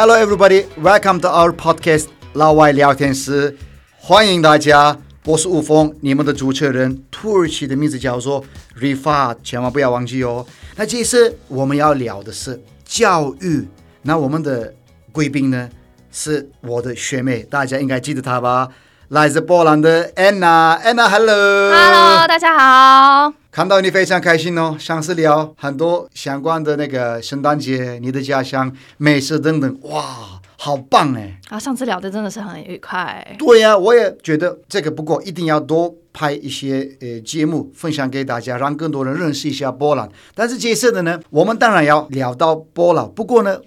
？Hello, everybody. Welcome to our podcast. 老外聊天室，欢迎大家。我是吴峰，你们的主持人。土耳其的名字叫做 Rifa，千万不要忘记哦。那这次我们要聊的是教育。那我们的贵宾呢，是我的学妹，大家应该记得她吧？来自波兰的 Anna，Anna，Hello。Hello，大家好。看到你非常开心哦，上次聊很多相关的那个圣诞节、你的家乡、美食等等，哇，好棒哎！啊，上次聊的真的是很愉快。对呀、啊，我也觉得这个，不过一定要多拍一些呃节目分享给大家，让更多人认识一下波兰。但是这次的呢，我们当然要聊到波兰，不过呢，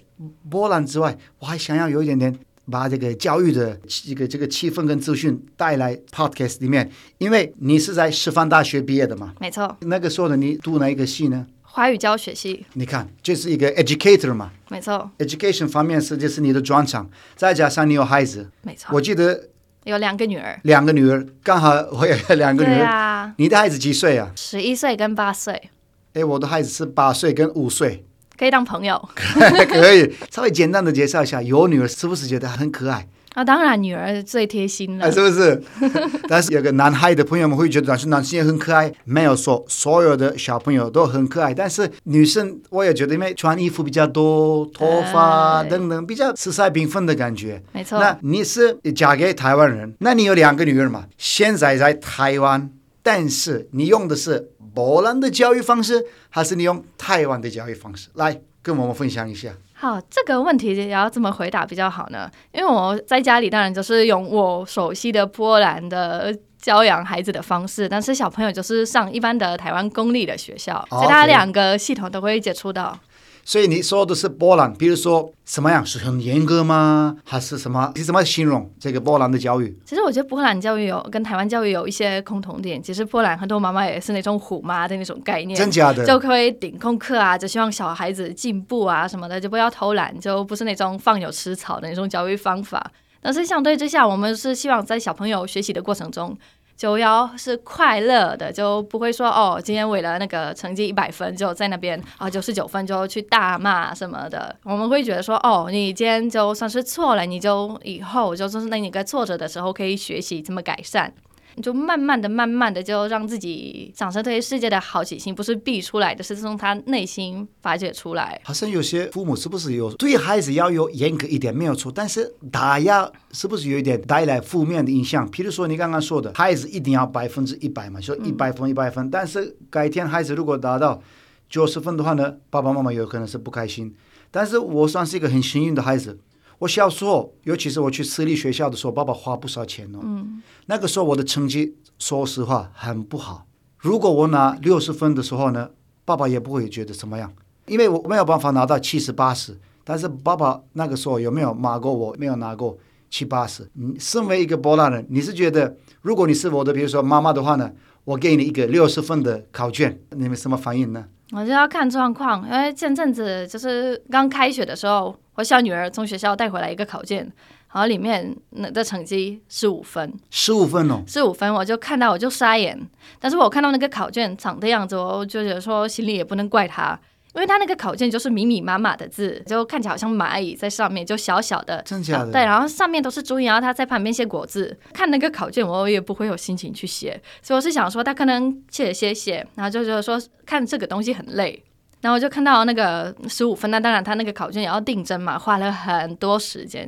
波兰之外，我还想要有一点点。把这个教育的这个这个气氛跟资讯带来 Podcast 里面，因为你是在师范大学毕业的嘛？没错。那个时候的，你读哪一个系呢？华语教学系。你看，这是一个 educator 嘛？没错。Education 方面是就是你的专长，再加上你有孩子。没错。我记得有两个女儿。两个女儿，刚好我有两个女儿。对啊。你的孩子几岁啊？十一岁跟八岁。哎，我的孩子是八岁跟五岁。可以当朋友，可以稍微简单的介绍一下，有女儿是不是觉得很可爱？啊，当然女儿最贴心了，是不是？但是有个男孩的朋友们会觉得，男生也很可爱，没有说所有的小朋友都很可爱，但是女生我也觉得，因为穿衣服比较多，头发等等比较色彩缤纷的感觉。没错。那你是嫁给台湾人，那你有两个女儿嘛？现在在台湾，但是你用的是。波兰的教育方式，还是你用台湾的教育方式？来跟我们分享一下。好，这个问题也要怎么回答比较好呢？因为我在家里当然就是用我熟悉的波兰的教养孩子的方式，但是小朋友就是上一般的台湾公立的学校，所以他两个系统都会接触到。所以你说的是波兰，比如说什么样是很严格吗？还是什么？你怎么形容这个波兰的教育？其实我觉得波兰教育有跟台湾教育有一些共同点。其实波兰很多妈妈也是那种虎妈的那种概念，真假的就可以顶功课啊，就希望小孩子进步啊什么的，就不要偷懒，就不是那种放牛吃草的那种教育方法。但是相对之下，我们是希望在小朋友学习的过程中。九幺是快乐的，就不会说哦，今天为了那个成绩一百分，就在那边啊九十九分就去大骂什么的。我们会觉得说，哦，你今天就算是错了，你就以后就是那你该挫折的时候可以学习怎么改善。你就慢慢的、慢慢的，就让自己产生对世界的好奇心，不是逼出来的，是从他内心发掘出来。好像有些父母是不是有对孩子要有严格一点没有错，但是打压是不是有一点带来负面的影响？比如说你刚刚说的，孩子一定要百分之一百嘛，说一百分一百分，嗯，但是改天孩子如果达到九十分的话呢，爸爸妈妈有可能是不开心。但是我算是一个很幸运的孩子。我小时候，尤其是我去私立学校的时候，爸爸花不少钱哦。嗯。那个时候我的成绩，说实话很不好。如果我拿六十分的时候呢，爸爸也不会觉得怎么样，因为我没有办法拿到七十八十。但是爸爸那个时候有没有骂过我？没有拿过七八十。你身为一个波兰人，你是觉得，如果你是我的，比如说妈妈的话呢，我给你一个六十分的考卷，你们什么反应呢？我就要看状况，因为前阵子就是刚开学的时候。我小女儿从学校带回来一个考卷，然后里面那的成绩十五分，十五分哦，十五分，我就看到我就傻眼。但是我看到那个考卷长的样子，我就觉得说心里也不能怪他，因为他那个考卷就是密密麻麻的字，就看起来好像蚂蚁在上面，就小小的，真假的？对，然后上面都是注音，然后他在旁边写国字。看那个考卷，我也不会有心情去写，所以我是想说他可能写写写，然后就觉得说看这个东西很累。然后我就看到那个十五分，那当然他那个考卷也要订正嘛，花了很多时间，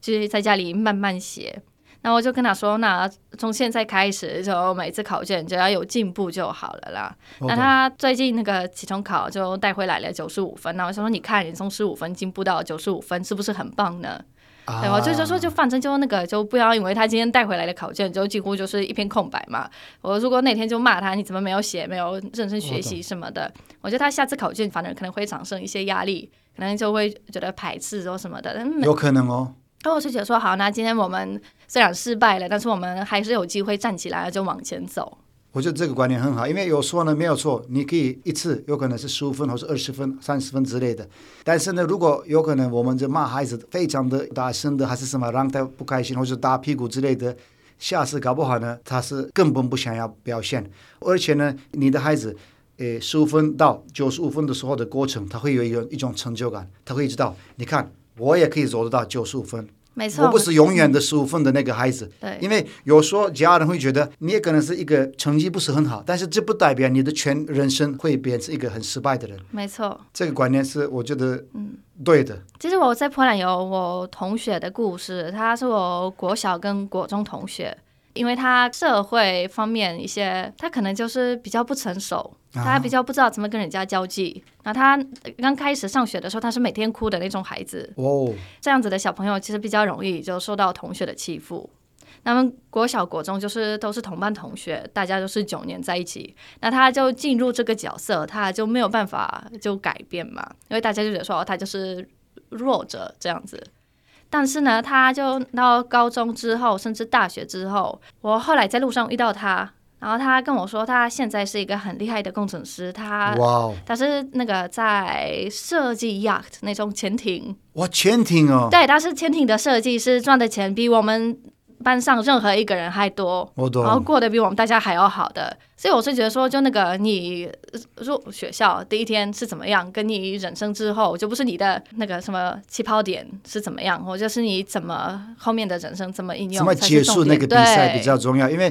就是在家里慢慢写。然后我就跟他说，那从现在开始，就每次考卷只要有进步就好了啦。那他最近那个期中考就带回来了九十五分，那我就说，你看你从十五分进步到九十五分，是不是很棒呢？啊、对，我就就说，就反正就那个，就不要因为他今天带回来的考卷就几乎就是一片空白嘛。我如果那天就骂他，你怎么没有写，没有认真学习什么的，我，觉得他下次考卷反而可能会产生一些压力，可能就会觉得排斥或什么的。有可能哦。然后我就觉得说，好，那今天我们虽然失败了，但是我们还是有机会站起来，就往前走。我觉得这个观念很好，因为有时候呢，没有错，你可以一次有可能是十五分，或是二十分、三十分之类的。但是呢，如果有可能，我们就骂孩子非常的大声的，还是什么让他不开心，或者打屁股之类的，下次搞不好呢，他是根本不想要表现。而且呢，你的孩子，诶，十五分到九十五分的时候的过程，他会有一个一种成就感，他会知道，你看。我也可以走得到九十五分，没错，我不是永远的十五分的那个孩子。对，因为有时候家人会觉得你也可能是一个成绩不是很好，但是这不代表你的全人生会变成一个很失败的人。没错，这个观念是我觉得嗯对的。其实我在波兰有我同学的故事，他是我国小跟国中同学。因为他社会方面一些，他可能就是比较不成熟，他比较不知道怎么跟人家交际。那、啊、他刚开始上学的时候，他是每天哭的那种孩子。哦，这样子的小朋友其实比较容易就受到同学的欺负。那么国小、国中就是都是同班同学，大家都是九年在一起，那他就进入这个角色，他就没有办法就改变嘛，因为大家就觉得说、哦、他就是弱者这样子。但是呢，他就到高中之后，甚至大学之后，我后来在路上遇到他，然后他跟我说，他现在是一个很厉害的工程师，他哇，他是那个在设计 yacht 那种潜艇，哇，潜艇哦，对，他是潜艇的设计师，赚的钱比我们班上任何一个人还多，然后过得比我们大家还要好的。所以我是觉得说，就那个你入学校第一天是怎么样，跟你人生之后就不是你的那个什么起跑点是怎么样，或者是你怎么后面的人生怎么应用，怎么结束那个比赛比较重要。因为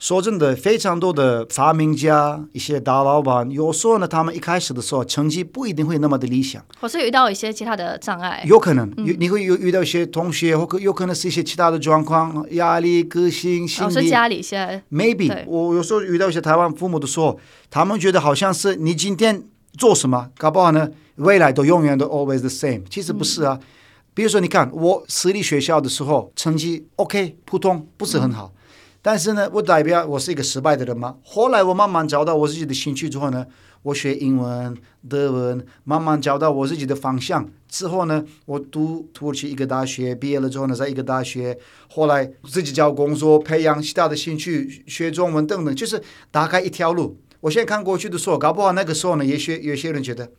说真的，非常多的发明家、一些大老板，有时候呢，他们一开始的时候成绩不一定会那么的理想，或是遇到一些其他的障碍，有可能，嗯、你会有遇到一些同学，或可有可能是一些其他的状况，压力、个性、心理，是家里一些，maybe 我有时候遇到一些。台湾父母的时候，他们觉得好像是你今天做什么，搞不好呢，未来都永远都 always the same。其实不是啊。嗯、比如说，你看我私立学校的时候，成绩 OK，普通，不是很好。嗯、但是呢，我代表我是一个失败的人吗？后来我慢慢找到我自己的兴趣之后呢，我学英文、德文，慢慢找到我自己的方向。之后呢，我读土耳其一个大学，毕业了之后呢，在一个大学，后来自己找工作，培养其他的兴趣，学中文等等，就是打开一条路。我现在看过去的时候，搞不好那个时候呢，也许有些人觉得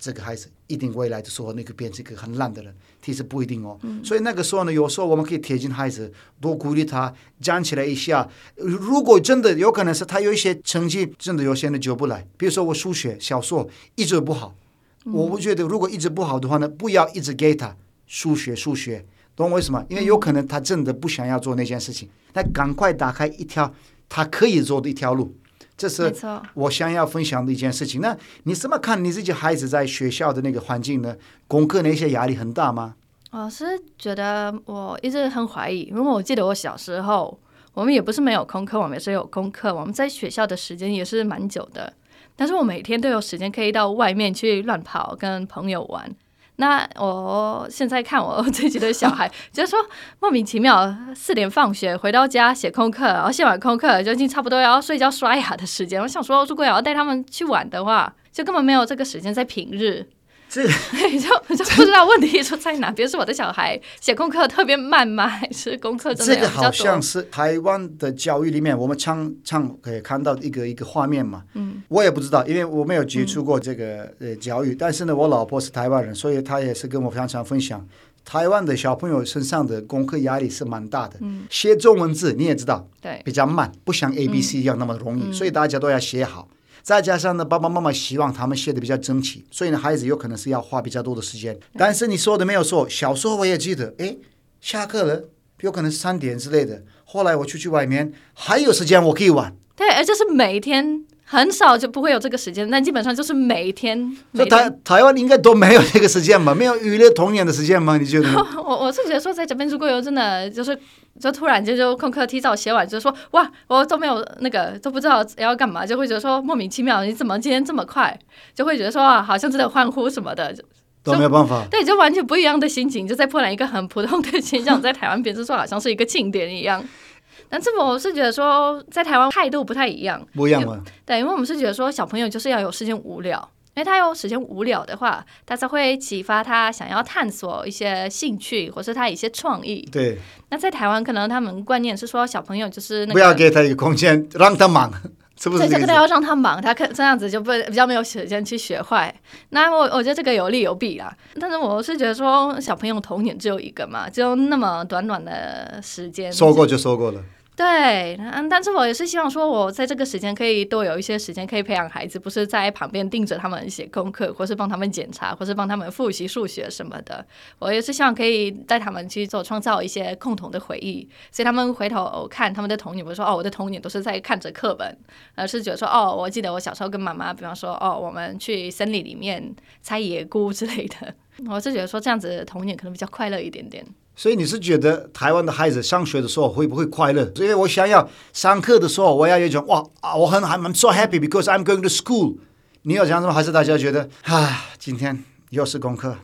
这个孩子一定未来的时候那个变成一个很烂的人，其实不一定哦。嗯、所以那个时候呢，有时候我们可以贴近孩子，多鼓励他，讲起来一下。如果真的有可能是他有一些成绩真的有些人就不来，比如说我数学小时候一直不好。我不觉得，如果一直不好的话呢，不要一直给他数学数学，懂我为什么？因为有可能他真的不想要做那件事情，那赶快打开一条他可以做的一条路，这是我想要分享的一件事情。那你怎么看你自己孩子在学校的那个环境呢？功课那些压力很大吗？我是觉得我一直很怀疑，因为我记得我小时候，我们也不是没有功课，我们也是有功课，我们在学校的时间也是蛮久的。但是我每天都有时间可以到外面去乱跑，跟朋友玩。那我现在看我自己的小孩，就是说莫名其妙，四点放学回到家写功课，然后写完功课就已经差不多要睡觉刷牙的时间。我想说，如果要带他们去玩的话，就根本没有这个时间在平日。这就 就不知道问题出在哪边，是我的小孩写功课特别慢吗？还是功课真的？这个好像是台湾的教育里面，我们常常可以看到一个一个画面嘛。嗯，我也不知道，因为我没有接触过这个呃教育。嗯、但是呢，我老婆是台湾人，所以她也是跟我常常分享，台湾的小朋友身上的功课压力是蛮大的。嗯，写中文字你也知道，对，比较慢，不像 A B C 一样那么容易，嗯、所以大家都要写好。再加上呢，爸爸妈妈希望他们写的比较整齐，所以呢，孩子有可能是要花比较多的时间。但是你说的没有错，小时候我也记得，哎，下课了，有可能是三点之类的。后来我出去外面还有时间，我可以玩。对，而且是每天很少就不会有这个时间，但基本上就是每一天。每天台台湾应该都没有这个时间吧？没有娱乐童年的时间吗？你觉得？我我是觉得说，在这边如果有真的就是，就突然间就功课提早写完，就说哇，我都没有那个都不知道要干嘛，就会觉得说莫名其妙，你怎么今天这么快？就会觉得说啊，好像真的欢呼什么的，都没有办法。对，就完全不一样的心情，就在波兰一个很普通的现象，在台湾变成说好像是一个庆典一样。但这我是觉得说，在台湾态度不太一样，不一样吗？对，因为我们是觉得说，小朋友就是要有时间无聊，因为他有时间无聊的话，他才会启发他想要探索一些兴趣，或是他一些创意。对。那在台湾，可能他们观念是说，小朋友就是、那个、不要给他一个空间，让他忙。所以这个要让他忙，他可这样子就不比较没有时间去学坏。那我我觉得这个有利有弊啦。但是我是觉得说，小朋友童年只有一个嘛，就那么短短的时间，说过就说过了。对，嗯，但是我也是希望说，我在这个时间可以多有一些时间，可以培养孩子，不是在旁边盯着他们写功课，或是帮他们检查，或是帮他们复习数学什么的。我也是希望可以带他们去做，创造一些共同的回忆，所以他们回头看他们的童年，不是说哦，我的童年都是在看着课本，而是觉得说哦，我记得我小时候跟妈妈，比方说哦，我们去森林里面采野菇之类的。我是觉得说这样子童年可能比较快乐一点点。所以你是觉得台湾的孩子上学的时候会不会快乐？所以我想要上课的时候，我要有一种哇啊，我很 I'm so happy because I'm going to school。你有这样子吗？还是大家觉得啊，今天又是功课？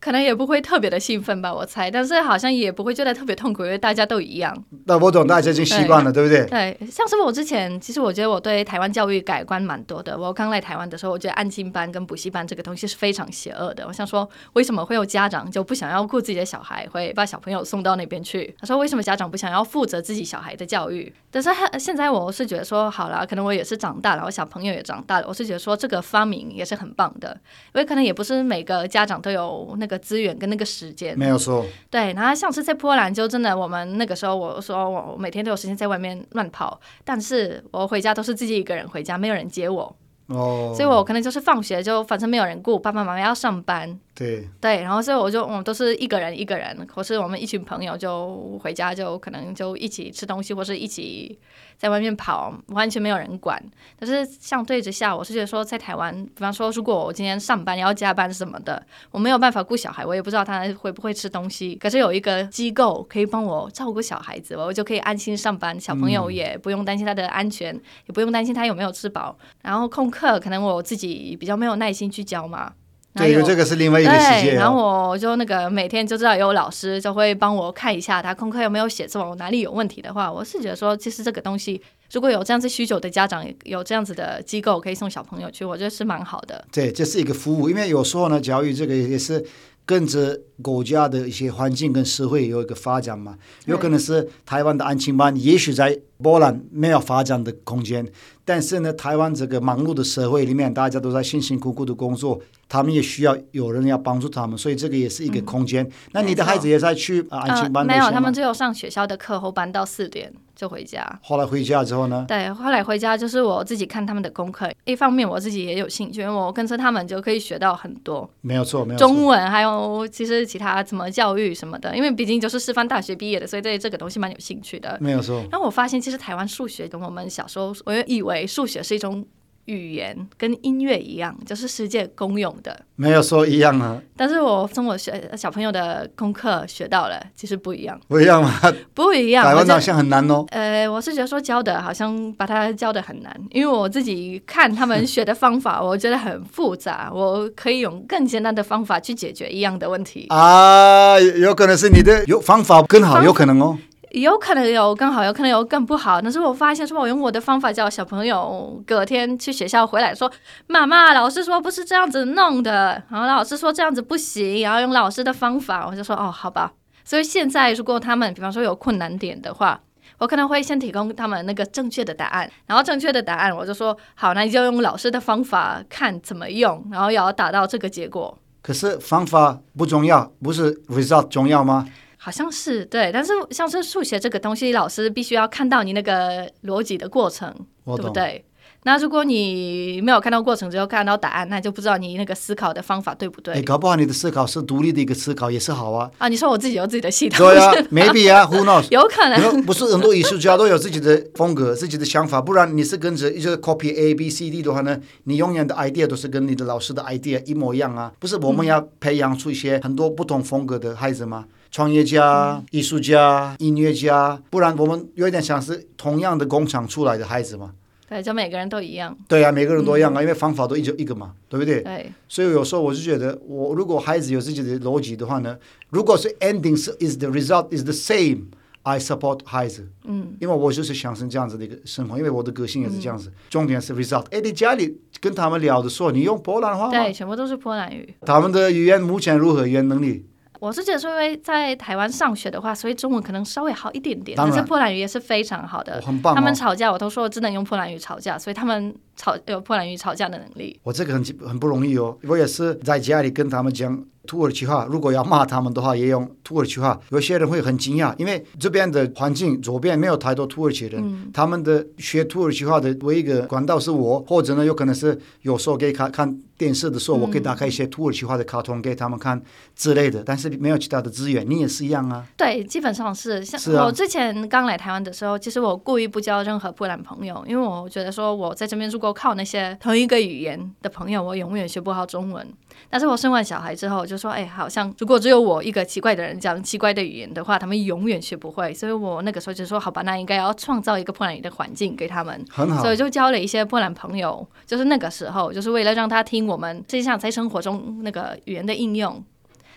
可能也不会特别的兴奋吧，我猜。但是好像也不会觉得特别痛苦，因为大家都一样。那我懂，大家已经习惯了，对，对不对？对，像是我之前，其实我觉得我对台湾教育改观蛮多的。我刚来台湾的时候，我觉得安静班跟补习班这个东西是非常邪恶的。我想说，为什么会有家长就不想要顾自己的小孩，会把小朋友送到那边去？他说，为什么家长不想要负责自己小孩的教育？但是现在我是觉得说，好了，可能我也是长大了，我小朋友也长大了，我是觉得说这个发明也是很棒的，因为可能也不是每个家长都有那个资。源跟那个时间没有错，对，然后像是在波兰，就真的我们那个时候，我说我每天都有时间在外面乱跑，但是我回家都是自己一个人回家，没有人接我，哦，所以我可能就是放学就反正没有人顾，爸爸妈妈要上班。对对，然后所以我就我们、嗯、都是一个人一个人，或是我们一群朋友就回家就可能就一起吃东西，或是一起在外面跑，完全没有人管。但是相对之下，我是觉得说在台湾，比方说如果我今天上班要加班什么的，我没有办法顾小孩，我也不知道他会不会吃东西。可是有一个机构可以帮我照顾小孩子，我就可以安心上班，小朋友也不用担心他的安全，嗯、也不用担心他有没有吃饱。然后空课可能我自己比较没有耐心去教嘛。对，这个是另外一个世界。对，然后我就那个每天就知道有老师就会帮我看一下他功课有没有写错，哪里有问题的话，我是觉得说，其实这个东西如果有这样子需求的家长，有这样子的机构可以送小朋友去，我觉得是蛮好的。对，这是一个服务，因为有时候呢，教育这个也是跟着国家的一些环境跟社会有一个发展嘛。有可能是台湾的安亲班，也许在波兰没有发展的空间，但是呢，台湾这个忙碌的社会里面，大家都在辛辛苦苦的工作。他们也需要有人要帮助他们，所以这个也是一个空间。嗯、那你的孩子也在去安亲班、呃？没有，他们只有上学校的课后班到四点就回家。后来回家之后呢？对，后来回家就是我自己看他们的功课。一方面我自己也有兴趣，因为我跟着他们就可以学到很多。没有错，没有错。中文还有其实其他什么教育什么的，因为毕竟就是师范大学毕业的，所以对这个东西蛮有兴趣的。没有错。然后我发现，其实台湾数学跟我们小时候，我以为数学是一种。语言跟音乐一样，就是世界公用的。没有说一样啊。但是我从我学小朋友的功课学到了，其实不一样。不一样吗？不一样。台湾好像很难哦。呃，我是觉得说教的好像把它教的很难，因为我自己看他们学的方法，我觉得很复杂。我可以用更简单的方法去解决一样的问题。啊，有可能是你的有方法更好，有可能哦。有可能有更好，有可能有更不好。但是我发现说，我用我的方法教小朋友，隔天去学校回来说：“妈妈，老师说不是这样子弄的。”然后老师说这样子不行，然后用老师的方法，我就说：“哦，好吧。”所以现在如果他们比方说有困难点的话，我可能会先提供他们那个正确的答案，然后正确的答案我就说：“好，那你就用老师的方法看怎么用，然后也要达到这个结果。”可是方法不重要，不是 result 重要吗？好像是对，但是像是数学这个东西，老师必须要看到你那个逻辑的过程，对不对？那如果你没有看到过程，只有看到答案，那就不知道你那个思考的方法对不对？哎，搞不好你的思考是独立的一个思考，也是好啊。啊，你说我自己有自己的系统？对啊，maybe 啊，who knows？有可能。不是很多艺术家都有自己的风格、自己的想法，不然你是跟着一些 copy A B C D 的话呢，你永远的 idea 都是跟你的老师的 idea 一模一样啊。不是我们要培养出一些很多不同风格的孩子吗？创业家、嗯、艺术家、音乐家，不然我们有点像是同样的工厂出来的孩子嘛。对，就每个人都一样。对啊，每个人都一样啊，嗯、因为方法都一就一个嘛，对不对？对。所以有时候我就觉得，我如果孩子有自己的逻辑的话呢，如果是 ending 是 is the result is the same，I support 孩子。嗯。因为我就是想成这样子的一个生活，因为我的个性也是这样子。嗯、重点是 result。哎，你家里跟他们聊的时候，你用波兰话吗？对，全部都是波兰语。他们的语言目前如何？语言能力？我是觉得说，因为在台湾上学的话，所以中文可能稍微好一点点，但是波兰语也是非常好的。很棒哦。他们吵架，我都说我只能用波兰语吵架，所以他们吵有波兰语吵架的能力。我这个很很不容易哦，我也是在家里跟他们讲。土耳其话，如果要骂他们的话，也用土耳其话。有些人会很惊讶，因为这边的环境左边没有太多土耳其人，嗯、他们的学土耳其话的唯一一个管道是我，或者呢，有可能是有时候给看看电视的时候，我可以打开一些土耳其话的卡通给他们看之类的。但是没有其他的资源，你也是一样啊。对，基本上是像我之前刚来台湾的时候，其实我故意不交任何波兰朋友，因为我觉得说我在这边如果靠那些同一个语言的朋友，我永远学不好中文。但是我生完小孩之后，就说，哎，好像如果只有我一个奇怪的人讲奇怪的语言的话，他们永远学不会。所以我那个时候就说，好吧，那应该要创造一个波兰语的环境给他们。很好。所以就交了一些波兰朋友，就是那个时候，就是为了让他听我们实际上在生活中那个语言的应用，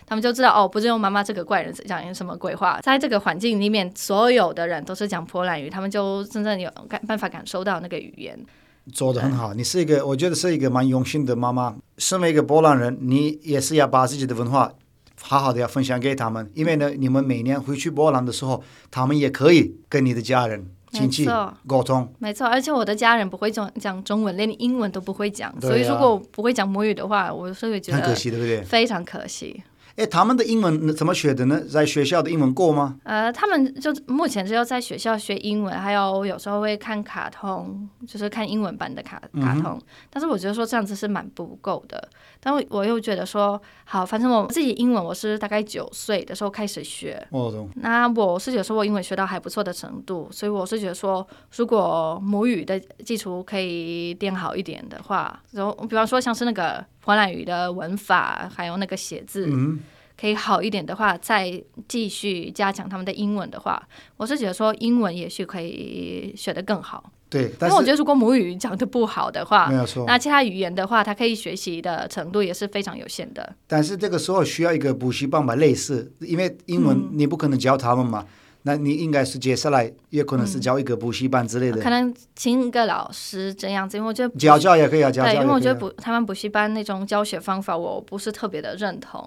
他们就知道哦，不是用妈妈这个怪人讲什么鬼话。在这个环境里面，所有的人都是讲波兰语，他们就真正有感办法感受到那个语言。做的很好，你是一个，我觉得是一个蛮用心的妈妈。身为一个波兰人，你也是要把自己的文化好好的要分享给他们，因为呢，你们每年回去波兰的时候，他们也可以跟你的家人、亲戚沟通。没错，而且我的家人不会讲讲中文，连英文都不会讲，所以如果我不会讲母语的话，我是会觉得很可惜，对不对？非常可惜。哎，他们的英文怎么学的呢？在学校的英文过吗？呃，他们就目前只有在学校学英文，还有有时候会看卡通，就是看英文版的卡卡通。嗯、但是我觉得说这样子是蛮不够的。但我我又觉得说，好，反正我自己英文我是大概九岁的时候开始学。那我是有时候我英文学到还不错的程度，所以我是觉得说，如果母语的基础可以垫好一点的话，然后比方说像是那个。荷兰语的文法还有那个写字，嗯、可以好一点的话，再继续加强他们的英文的话，我是觉得说英文也许可以学得更好。对，但是我觉得如果母语讲的不好的话，没有错。那其他语言的话，他可以学习的程度也是非常有限的。但是这个时候需要一个补习班吧，类似，因为英文你不可能教他们嘛。嗯那你应该是接下来也可能是教一个补习班之类的，嗯、可能请一个老师这样子，因为我觉得教教也可以啊，教教因为我觉得补他们补习班那种教学方法，我不是特别的认同。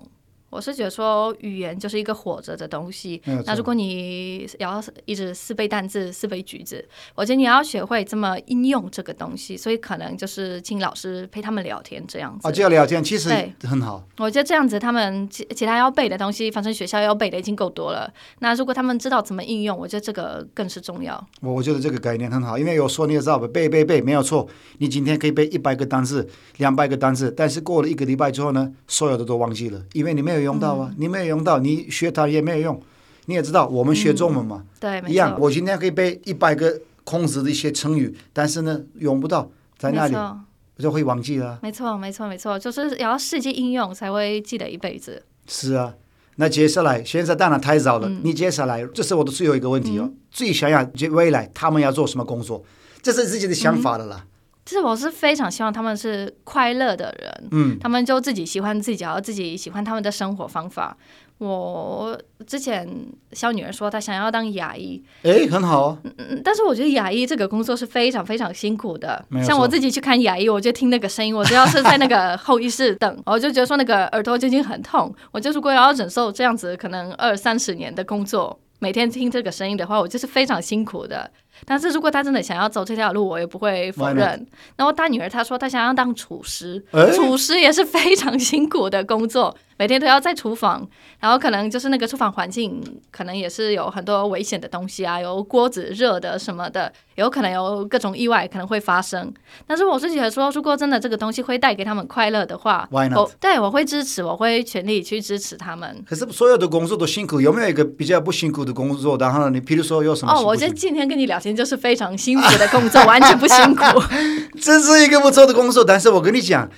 我是觉得说语言就是一个活着的东西，那如果你要一直四背单字、四背句子，我觉得你要学会这么应用这个东西，所以可能就是请老师陪他们聊天这样子。啊，就要聊天，其实很好。我觉得这样子，他们其其他要背的东西，反正学校要背的已经够多了。那如果他们知道怎么应用，我觉得这个更是重要。我我觉得这个概念很好，因为有说你也知道背背背没有错，你今天可以背一百个单词、两百个单词，但是过了一个礼拜之后呢，所有的都忘记了，因为你没有用到啊，嗯、你没有用到，你学它也没有用。你也知道，我们学中文嘛，嗯、对，一样。我今天可以背一百个孔子的一些成语，但是呢，用不到，在那里我就会忘记了。没错，没错，没错，就是要实际应用才会记得一辈子。是啊，那接下来现在当然太早了。嗯、你接下来，这是我的最后一个问题哦。嗯、最想要未来他们要做什么工作？这是自己的想法的啦。嗯其实我是非常希望他们是快乐的人，嗯，他们就自己喜欢自己，然后自己喜欢他们的生活方法。我之前小女儿说她想要当牙医，哎，很好啊。嗯，但是我觉得牙医这个工作是非常非常辛苦的。像我自己去看牙医，我就听那个声音，我只要是在那个候医室等，我就觉得说那个耳朵就已经很痛。我就如果要忍受这样子可能二三十年的工作，每天听这个声音的话，我就是非常辛苦的。但是如果他真的想要走这条路，我也不会否认。然后大女儿她说她想要当厨师，厨师也是非常辛苦的工作，每天都要在厨房，然后可能就是那个厨房环境，可能也是有很多危险的东西啊，有锅子热的什么的，有可能有各种意外可能会发生。但是我是觉得说，如果真的这个东西会带给他们快乐的话，Why not? 我对我会支持，我会全力去支持他们。可是所有的工作都辛苦，有没有一个比较不辛苦的工作？然后，你比如说有什么？哦，我就今天跟你聊天就是非常辛苦的工作，完全不辛苦。这是一个不错的工作，但是我跟你讲。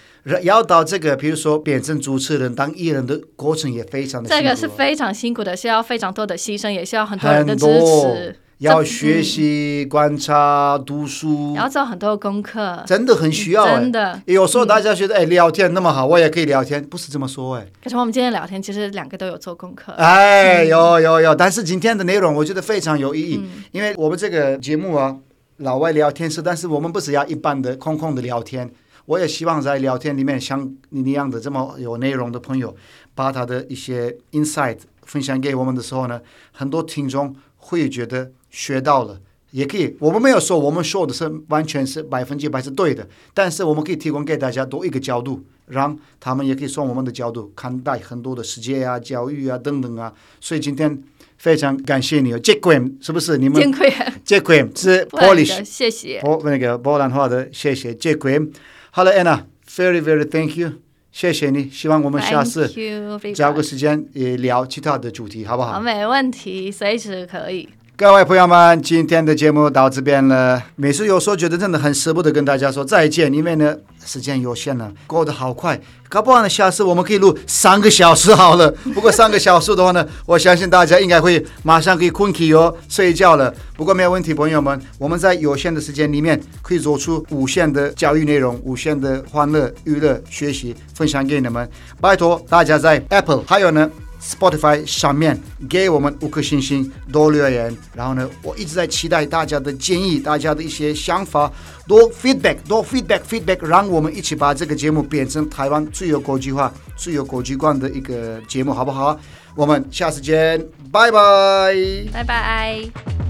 要到这个，比如说变成主持人、当艺人的过程也非常的辛苦。这个是非常辛苦的，需要非常多的牺牲，也需要很多人的支持。要学习、观察、读书，要做很多功课，真的很需要。真的，有时候大家觉得，哎，聊天那么好，我也可以聊天，不是这么说，哎。可是我们今天聊天，其实两个都有做功课。哎，有有有，但是今天的内容我觉得非常有意义，因为我们这个节目啊，老外聊天室，但是我们不是要一般的空空的聊天。我也希望在聊天里面，像你那样的这么有内容的朋友，把他的一些 insight 分享给我们的时候呢，很多听众会觉得学到了，也可以。我们没有说我们说的是完全是百分之百是对的，但是我们可以提供给大家多一个角度，让他们也可以从我们的角度看待很多的世界啊、教育啊等等啊。所以今天非常感谢你，Dziękuję，是不是？你们 Dziękuję 是 Polish，谢谢。波那个波兰话的谢谢。好了，Anna，very very thank you，谢谢你。希望我们下次找个时间也聊其他的主题，好不好？好，没问题，随时可以。各位朋友们，今天的节目到这边了。每次有时候觉得真的很舍不得跟大家说再见，因为呢时间有限了，过得好快。搞不好呢，下次我们可以录三个小时好了。不过三个小时的话呢，我相信大家应该会马上可以困起哦，睡觉了。不过没有问题，朋友们，我们在有限的时间里面可以做出无限的教育内容、无限的欢乐、娱乐、学习分享给你们。拜托大家在 Apple 还有呢。Spotify 上面给我们五颗星星，多留言。然后呢，我一直在期待大家的建议，大家的一些想法，多 feedback，多 feedback，feedback，让我们一起把这个节目变成台湾最有国际化、最有国际观的一个节目，好不好？我们下次见，拜拜，拜拜。